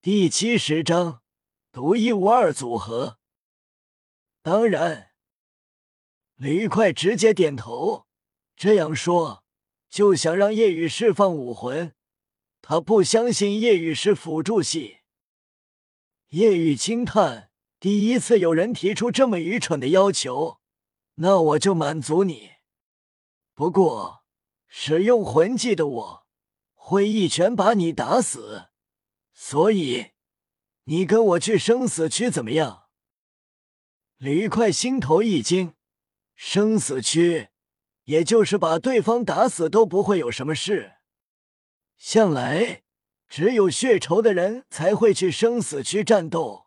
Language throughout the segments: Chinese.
第七十章独一无二组合。当然，李快直接点头，这样说就想让叶雨释放武魂。他不相信叶雨是辅助系。叶雨轻叹：“第一次有人提出这么愚蠢的要求，那我就满足你。不过，使用魂技的我会一拳把你打死。”所以，你跟我去生死区怎么样？李快心头一惊，生死区，也就是把对方打死都不会有什么事。向来只有血仇的人才会去生死区战斗。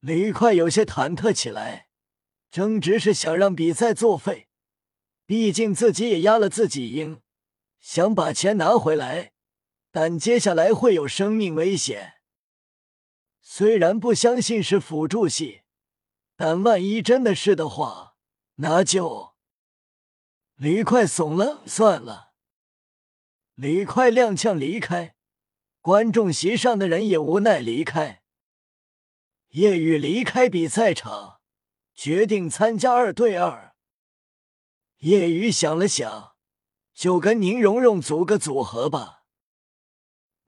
李快有些忐忑起来，争执是想让比赛作废，毕竟自己也压了自己赢，想把钱拿回来。但接下来会有生命危险。虽然不相信是辅助系，但万一真的是的话，那就……李快怂了，算了。李快踉跄离开，观众席上的人也无奈离开。叶雨离开比赛场，决定参加二对二。叶雨想了想，就跟宁荣荣组个组合吧。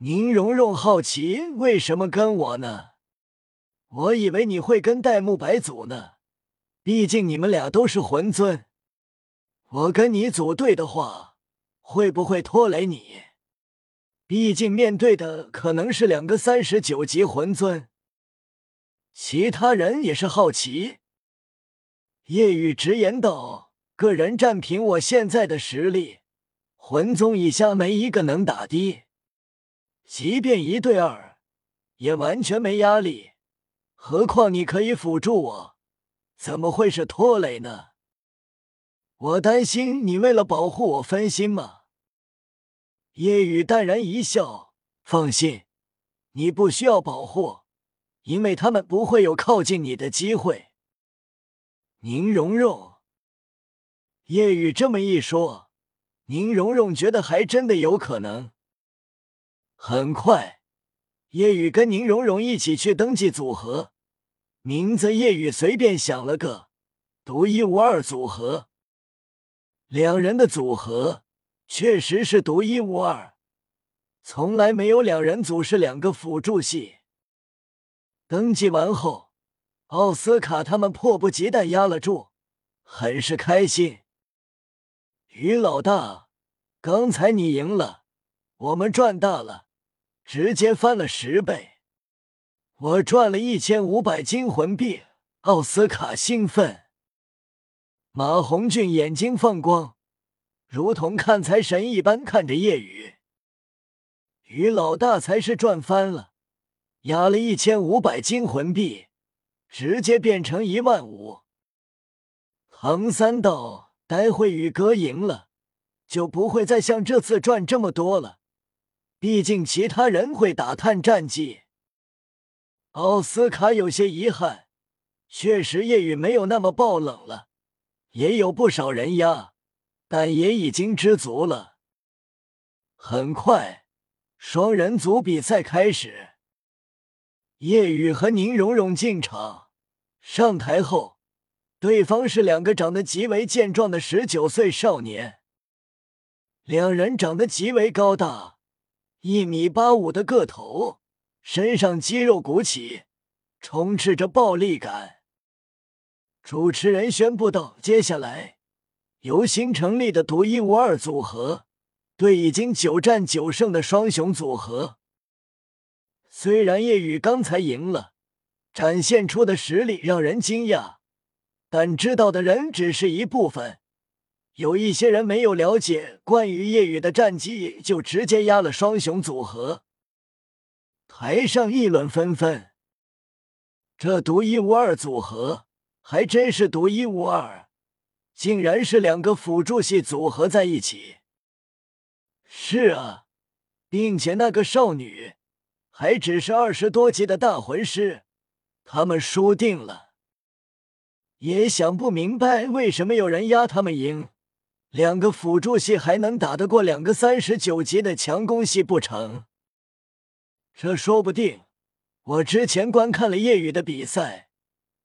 宁荣荣好奇为什么跟我呢？我以为你会跟戴沐白组呢，毕竟你们俩都是魂尊。我跟你组队的话，会不会拖累你？毕竟面对的可能是两个三十九级魂尊。其他人也是好奇。叶雨直言道：“个人战凭我现在的实力，魂宗以下没一个能打的。”即便一对二，也完全没压力。何况你可以辅助我，怎么会是拖累呢？我担心你为了保护我分心吗？叶雨淡然一笑，放心，你不需要保护，因为他们不会有靠近你的机会。宁荣荣，叶雨这么一说，宁荣荣觉得还真的有可能。很快，叶雨跟宁荣荣一起去登记组合，名字叶雨随便想了个独一无二组合。两人的组合确实是独一无二，从来没有两人组是两个辅助系。登记完后，奥斯卡他们迫不及待压了住，很是开心。于老大，刚才你赢了，我们赚大了。直接翻了十倍，我赚了一千五百金魂币。奥斯卡兴奋，马红俊眼睛放光，如同看财神一般看着叶雨。于老大才是赚翻了，压了一千五百金魂币，直接变成一万五。唐三道，待会宇哥赢了，就不会再像这次赚这么多了。毕竟其他人会打探战绩，奥斯卡有些遗憾。确实，夜雨没有那么爆冷了，也有不少人压，但也已经知足了。很快，双人组比赛开始。夜雨和宁荣荣进场，上台后，对方是两个长得极为健壮的十九岁少年，两人长得极为高大。一米八五的个头，身上肌肉鼓起，充斥着暴力感。主持人宣布道：“接下来，由新成立的独一无二组合对已经九战九胜的双雄组合。虽然叶雨刚才赢了，展现出的实力让人惊讶，但知道的人只是一部分。”有一些人没有了解关于夜雨的战绩，就直接压了双雄组合。台上议论纷纷，这独一无二组合还真是独一无二，竟然是两个辅助系组合在一起。是啊，并且那个少女还只是二十多级的大魂师，他们输定了。也想不明白为什么有人压他们赢。两个辅助系还能打得过两个三十九级的强攻系不成？这说不定。我之前观看了叶雨的比赛，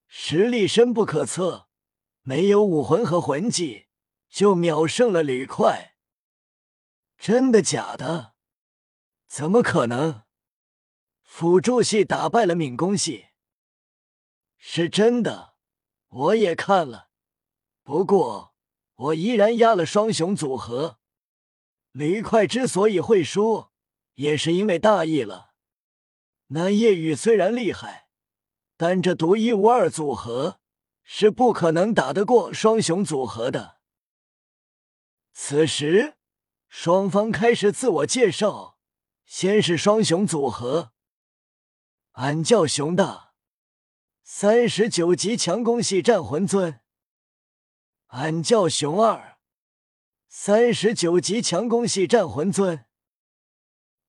实力深不可测，没有武魂和魂技就秒胜了吕快。真的假的？怎么可能？辅助系打败了敏攻系，是真的。我也看了，不过我依然压了双雄组合。吕快之所以会输，也是因为大意了。那夜雨虽然厉害，但这独一无二组合是不可能打得过双雄组合的。此时，双方开始自我介绍，先是双雄组合，俺叫熊大，三十九级强攻系战魂尊；俺叫熊二，三十九级强攻系战魂尊。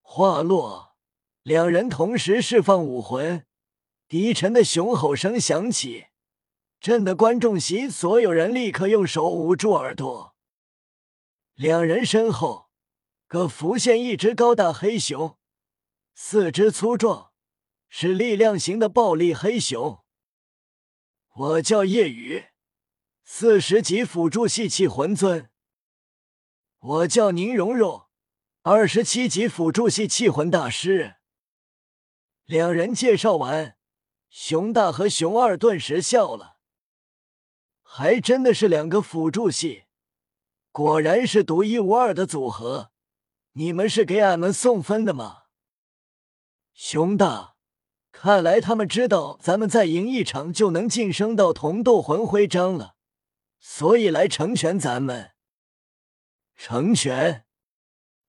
话落。两人同时释放武魂，低沉的雄吼声响起，震得观众席所有人立刻用手捂住耳朵。两人身后各浮现一只高大黑熊，四肢粗壮，是力量型的暴力黑熊。我叫夜雨，四十级辅助系气魂尊。我叫宁荣荣，二十七级辅助系气魂大师。两人介绍完，熊大和熊二顿时笑了。还真的是两个辅助系，果然是独一无二的组合。你们是给俺们送分的吗？熊大，看来他们知道咱们再赢一场就能晋升到铜斗魂徽章了，所以来成全咱们。成全？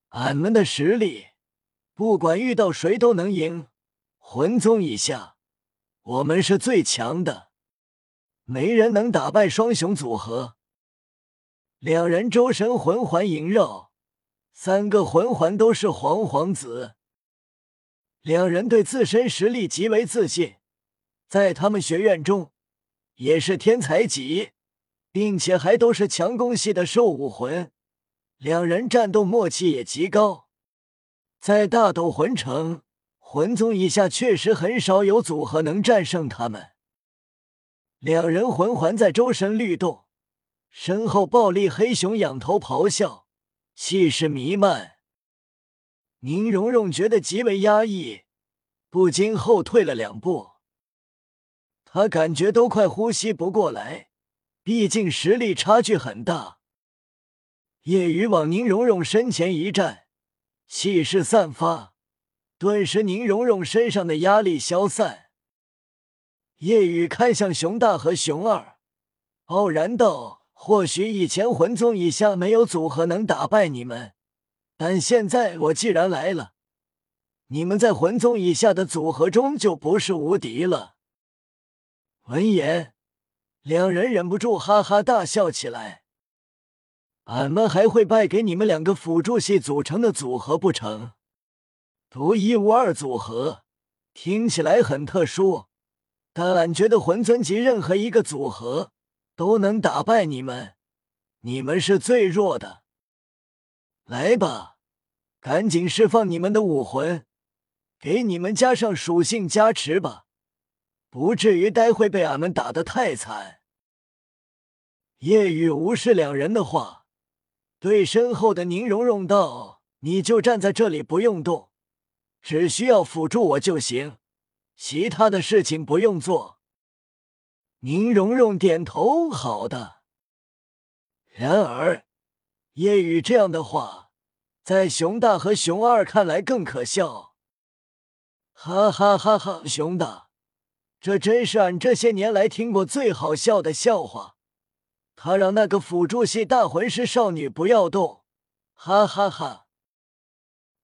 俺们的实力，不管遇到谁都能赢。魂宗以下，我们是最强的，没人能打败双雄组合。两人周身魂环萦绕，三个魂环都是黄黄紫。两人对自身实力极为自信，在他们学院中也是天才级，并且还都是强攻系的兽武魂。两人战斗默契也极高，在大斗魂城。魂宗以下确实很少有组合能战胜他们。两人魂环在周身律动，身后暴力黑熊仰头咆哮，气势弥漫。宁荣荣觉得极为压抑，不禁后退了两步。他感觉都快呼吸不过来，毕竟实力差距很大。夜雨往宁荣荣身前一站，气势散发。顿时，宁荣荣身上的压力消散。夜雨看向熊大和熊二，傲然道：“或许以前魂宗以下没有组合能打败你们，但现在我既然来了，你们在魂宗以下的组合中就不是无敌了。”闻言，两人忍不住哈哈大笑起来。俺们还会败给你们两个辅助系组成的组合不成？独一无二组合听起来很特殊，但俺觉得魂尊级任何一个组合都能打败你们，你们是最弱的。来吧，赶紧释放你们的武魂，给你们加上属性加持吧，不至于待会被俺们打得太惨。夜雨无视两人的话，对身后的宁荣荣道：“你就站在这里，不用动。”只需要辅助我就行，其他的事情不用做。宁荣荣点头，好的。然而，夜雨这样的话，在熊大和熊二看来更可笑。哈哈哈哈！熊大，这真是俺这些年来听过最好笑的笑话。他让那个辅助系大魂师少女不要动，哈哈哈，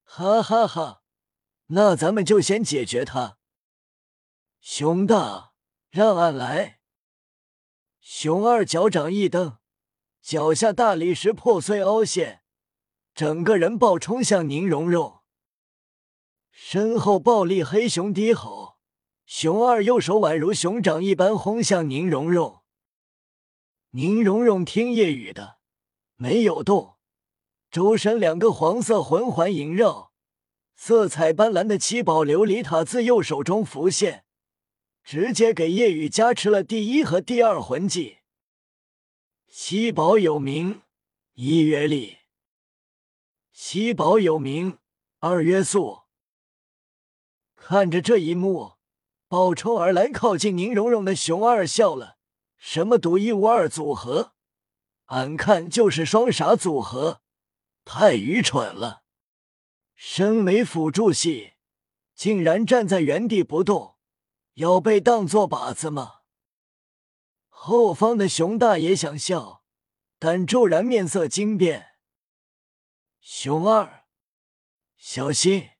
哈哈哈。那咱们就先解决他。熊大，让俺来。熊二脚掌一蹬，脚下大理石破碎凹陷，整个人暴冲向宁荣荣。身后暴力黑熊低吼，熊二右手宛如熊掌一般轰向宁荣荣。宁荣荣听夜雨的，没有动，周身两个黄色魂环萦绕。色彩斑斓的七宝琉璃塔自右手中浮现，直接给叶雨加持了第一和第二魂技。七宝有名，一曰力；七宝有名，二曰速。看着这一幕，暴冲而来靠近宁荣荣的熊二笑了：“什么独一无二组合？俺看就是双傻组合，太愚蠢了！身为辅助系，竟然站在原地不动，要被当做靶子吗？”后方的熊大爷想笑，但骤然面色惊变：“熊二，小心！”